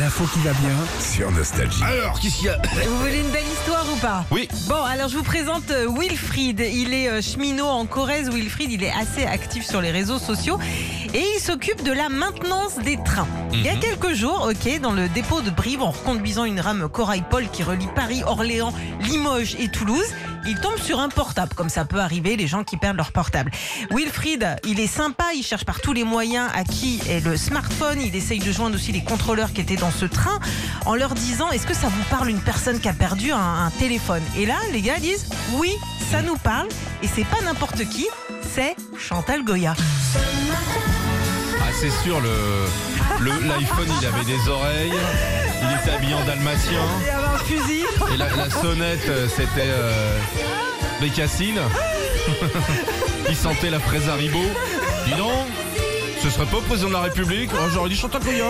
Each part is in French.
L'info qui va bien sur Nostalgie. Alors, qu'est-ce qu'il y a Vous voulez une belle histoire ou pas? Oui. Bon, alors je vous présente euh, Wilfried. Il est euh, cheminot en Corrèze. Wilfried, il est assez actif sur les réseaux sociaux et il s'occupe de la maintenance des trains. Il y a Mhm. quelques jours, ok, dans le dépôt de Brive, en reconduisant une rame Corail-Paul qui relie Paris, Orléans, Limoges et Toulouse, il tombe sur un portable, comme ça peut arriver, les gens qui perdent leur portable. Wilfried, il est sympa, il cherche par tous les moyens à qui est le smartphone, il essaye de joindre aussi les contrôleurs qui étaient dans ce train en leur disant est-ce que ça vous parle une personne qui a perdu un, un téléphone? Et là, les gars disent oui, ça nous parle et c'est pas n'importe qui, c'est Chantal Goya. C'est sûr, le l'iPhone, il avait des oreilles, il était habillé en dalmatien, Il avait un fusil. et la, la sonnette, euh, c'était euh, Bécassine. il sentait la fraise Haribo. Dis donc, ce serait pas le président de la République Oh, J'aurais dit Chantal Goya.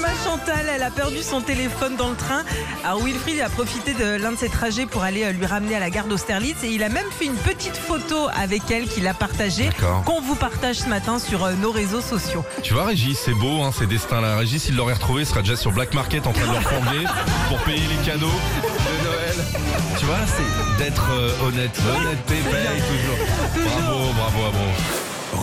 Ma Chantal, elle a perdu son téléphone dans le train. Alors Wilfried a profité de l'un de ses trajets pour aller euh, lui ramener à la gare d'Austerlitz et il a même fait une petite photo avec elle qu'il a partagée, qu'on vous partage ce matin sur euh, nos réseaux sociaux. Tu vois, Régis, c'est beau, hein, ces destins-là. Régis, s'il l'aurait retrouvé, il serait déjà sur Black Market en train de le refondler pour payer les cadeaux de Noël. Tu vois, c'est d'être euh, honnête. L'honnêteté paye toujours. Bravo, bravo, bravo.